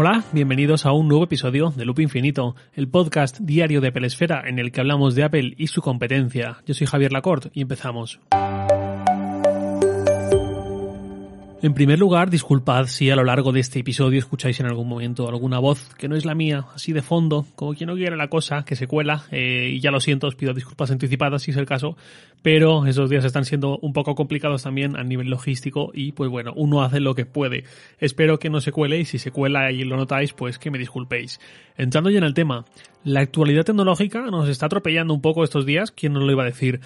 Hola, bienvenidos a un nuevo episodio de Loop Infinito, el podcast diario de Pelesfera en el que hablamos de Apple y su competencia. Yo soy Javier Lacorte y empezamos. En primer lugar, disculpad si a lo largo de este episodio escucháis en algún momento alguna voz que no es la mía, así de fondo, como quien no quiere la cosa, que se cuela, eh, y ya lo siento, os pido disculpas anticipadas si es el caso, pero esos días están siendo un poco complicados también a nivel logístico y pues bueno, uno hace lo que puede. Espero que no se cuele y si se cuela y lo notáis, pues que me disculpéis. Entrando ya en el tema, la actualidad tecnológica nos está atropellando un poco estos días, ¿quién nos lo iba a decir?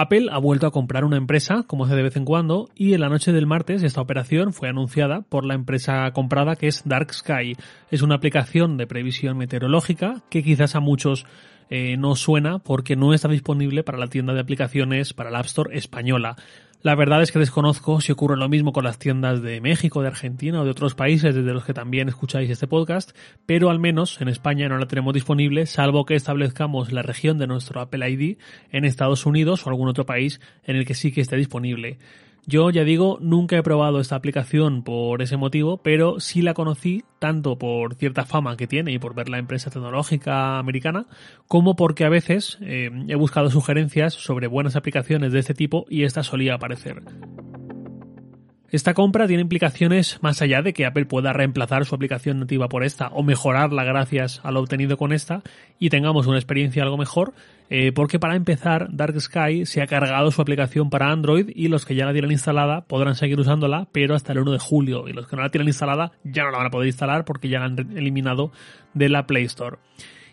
Apple ha vuelto a comprar una empresa, como hace de vez en cuando, y en la noche del martes esta operación fue anunciada por la empresa comprada que es Dark Sky. Es una aplicación de previsión meteorológica que quizás a muchos eh, no suena porque no está disponible para la tienda de aplicaciones para la App Store española. La verdad es que desconozco si ocurre lo mismo con las tiendas de México, de Argentina o de otros países desde los que también escucháis este podcast, pero al menos en España no la tenemos disponible, salvo que establezcamos la región de nuestro Apple ID en Estados Unidos o algún otro país en el que sí que esté disponible. Yo ya digo, nunca he probado esta aplicación por ese motivo, pero sí la conocí tanto por cierta fama que tiene y por ver la empresa tecnológica americana, como porque a veces eh, he buscado sugerencias sobre buenas aplicaciones de este tipo y esta solía aparecer. Esta compra tiene implicaciones más allá de que Apple pueda reemplazar su aplicación nativa por esta o mejorarla gracias a lo obtenido con esta y tengamos una experiencia algo mejor, eh, porque para empezar Dark Sky se ha cargado su aplicación para Android y los que ya la tienen instalada podrán seguir usándola, pero hasta el 1 de julio y los que no la tienen instalada ya no la van a poder instalar porque ya la han eliminado de la Play Store.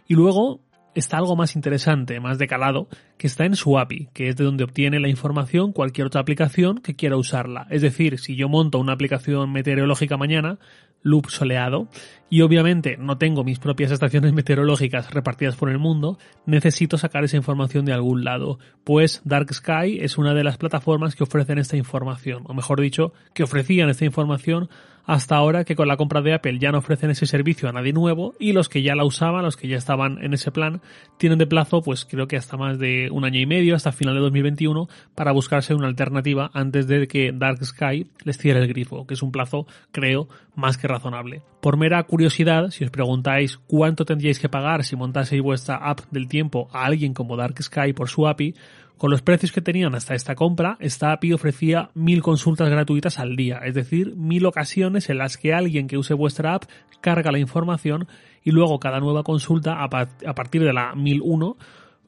Y luego está algo más interesante, más de calado, que está en su API, que es de donde obtiene la información cualquier otra aplicación que quiera usarla. Es decir, si yo monto una aplicación meteorológica mañana, loop soleado, y obviamente no tengo mis propias estaciones meteorológicas repartidas por el mundo, necesito sacar esa información de algún lado, pues Dark Sky es una de las plataformas que ofrecen esta información, o mejor dicho, que ofrecían esta información hasta ahora que con la compra de Apple ya no ofrecen ese servicio a nadie nuevo y los que ya la usaban, los que ya estaban en ese plan, tienen de plazo pues creo que hasta más de un año y medio, hasta final de 2021, para buscarse una alternativa antes de que Dark Sky les cierre el grifo, que es un plazo, creo, más que razonable. Por mera curiosidad, si os preguntáis cuánto tendríais que pagar si montaseis vuestra app del tiempo a alguien como Dark Sky por su API, con los precios que tenían hasta esta compra, esta API ofrecía mil consultas gratuitas al día, es decir, mil ocasiones en las que alguien que use vuestra app carga la información y luego cada nueva consulta a, partir de la 1001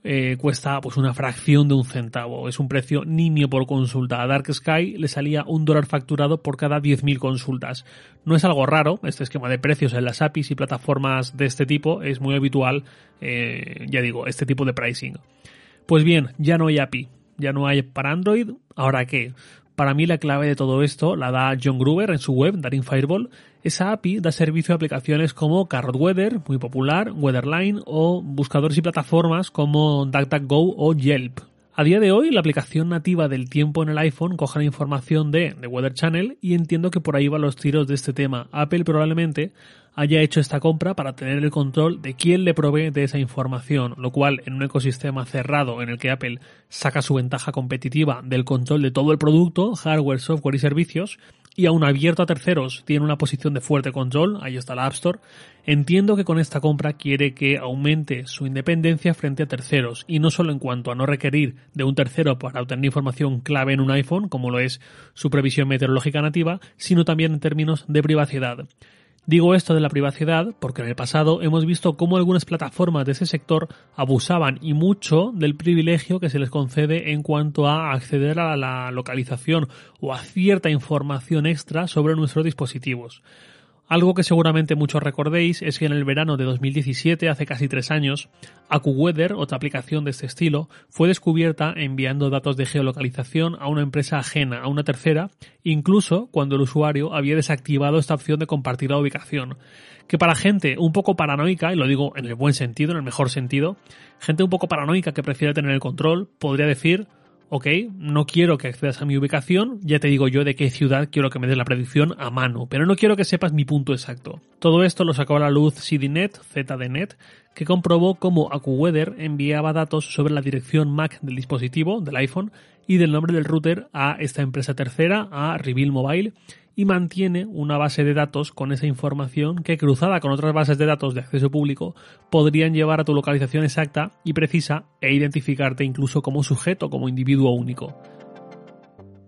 eh, cuesta pues una fracción de un centavo. Es un precio nimio por consulta. A Dark Sky le salía un dólar facturado por cada 10.000 consultas. No es algo raro, este esquema de precios en las APIs y plataformas de este tipo es muy habitual, eh, ya digo, este tipo de pricing. Pues bien, ya no hay API, ya no hay para Android. ¿Ahora qué? Para mí la clave de todo esto la da John Gruber en su web, Daring Fireball. Esa API da servicio a aplicaciones como Carrot Weather, muy popular, Weatherline o buscadores y plataformas como DuckDuckGo o Yelp. A día de hoy, la aplicación nativa del tiempo en el iPhone coge la información de The Weather Channel y entiendo que por ahí van los tiros de este tema. Apple probablemente haya hecho esta compra para tener el control de quién le provee de esa información, lo cual en un ecosistema cerrado en el que Apple saca su ventaja competitiva del control de todo el producto, hardware, software y servicios, y aún abierto a terceros tiene una posición de fuerte control, ahí está la App Store, entiendo que con esta compra quiere que aumente su independencia frente a terceros, y no solo en cuanto a no requerir de un tercero para obtener información clave en un iPhone, como lo es su previsión meteorológica nativa, sino también en términos de privacidad. Digo esto de la privacidad porque en el pasado hemos visto cómo algunas plataformas de ese sector abusaban y mucho del privilegio que se les concede en cuanto a acceder a la localización o a cierta información extra sobre nuestros dispositivos. Algo que seguramente muchos recordéis es que en el verano de 2017, hace casi tres años, AccuWeather, otra aplicación de este estilo, fue descubierta enviando datos de geolocalización a una empresa ajena, a una tercera, incluso cuando el usuario había desactivado esta opción de compartir la ubicación. Que para gente un poco paranoica, y lo digo en el buen sentido, en el mejor sentido, gente un poco paranoica que prefiere tener el control, podría decir, ok, no quiero que accedas a mi ubicación, ya te digo yo de qué ciudad quiero que me des la predicción a mano, pero no quiero que sepas mi punto exacto. Todo esto lo sacó a la luz CDNet, ZDNet, que comprobó cómo AccuWeather enviaba datos sobre la dirección MAC del dispositivo, del iPhone, y del nombre del router a esta empresa tercera, a Reveal Mobile, y mantiene una base de datos con esa información que cruzada con otras bases de datos de acceso público podrían llevar a tu localización exacta y precisa e identificarte incluso como sujeto, como individuo único.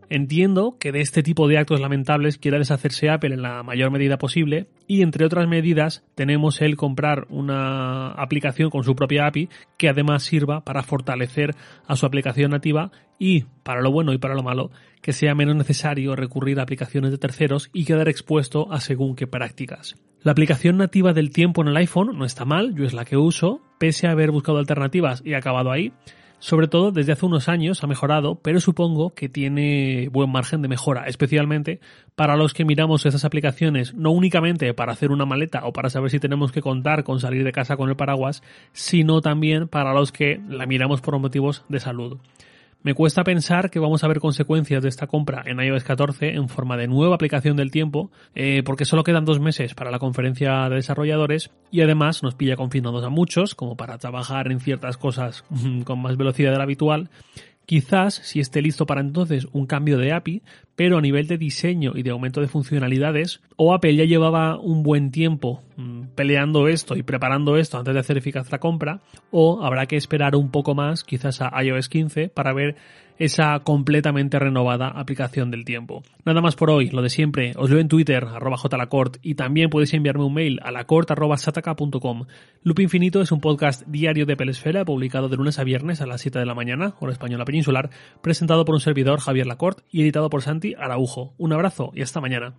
Entiendo que de este tipo de actos lamentables quiera deshacerse Apple en la mayor medida posible y entre otras medidas tenemos el comprar una aplicación con su propia API que además sirva para fortalecer a su aplicación nativa y, para lo bueno y para lo malo, que sea menos necesario recurrir a aplicaciones de terceros y quedar expuesto a según qué prácticas. La aplicación nativa del tiempo en el iPhone no está mal, yo es la que uso, pese a haber buscado alternativas y acabado ahí. Sobre todo desde hace unos años ha mejorado, pero supongo que tiene buen margen de mejora, especialmente para los que miramos esas aplicaciones no únicamente para hacer una maleta o para saber si tenemos que contar con salir de casa con el paraguas, sino también para los que la miramos por motivos de salud. Me cuesta pensar que vamos a ver consecuencias de esta compra en iOS 14 en forma de nueva aplicación del tiempo, eh, porque solo quedan dos meses para la conferencia de desarrolladores y además nos pilla confinados a muchos, como para trabajar en ciertas cosas con más velocidad de la habitual, Quizás si esté listo para entonces un cambio de API, pero a nivel de diseño y de aumento de funcionalidades, o Apple ya llevaba un buen tiempo mm, peleando esto y preparando esto antes de hacer eficaz la compra, o habrá que esperar un poco más, quizás a iOS 15, para ver esa completamente renovada aplicación del tiempo. Nada más por hoy, lo de siempre, os leo en Twitter, arroba jlacort, y también podéis enviarme un mail a lacort.sataka.com. Loop Infinito es un podcast diario de Pelesfera, publicado de lunes a viernes a las 7 de la mañana, hora española peninsular, presentado por un servidor Javier Lacort y editado por Santi Araujo. Un abrazo y hasta mañana.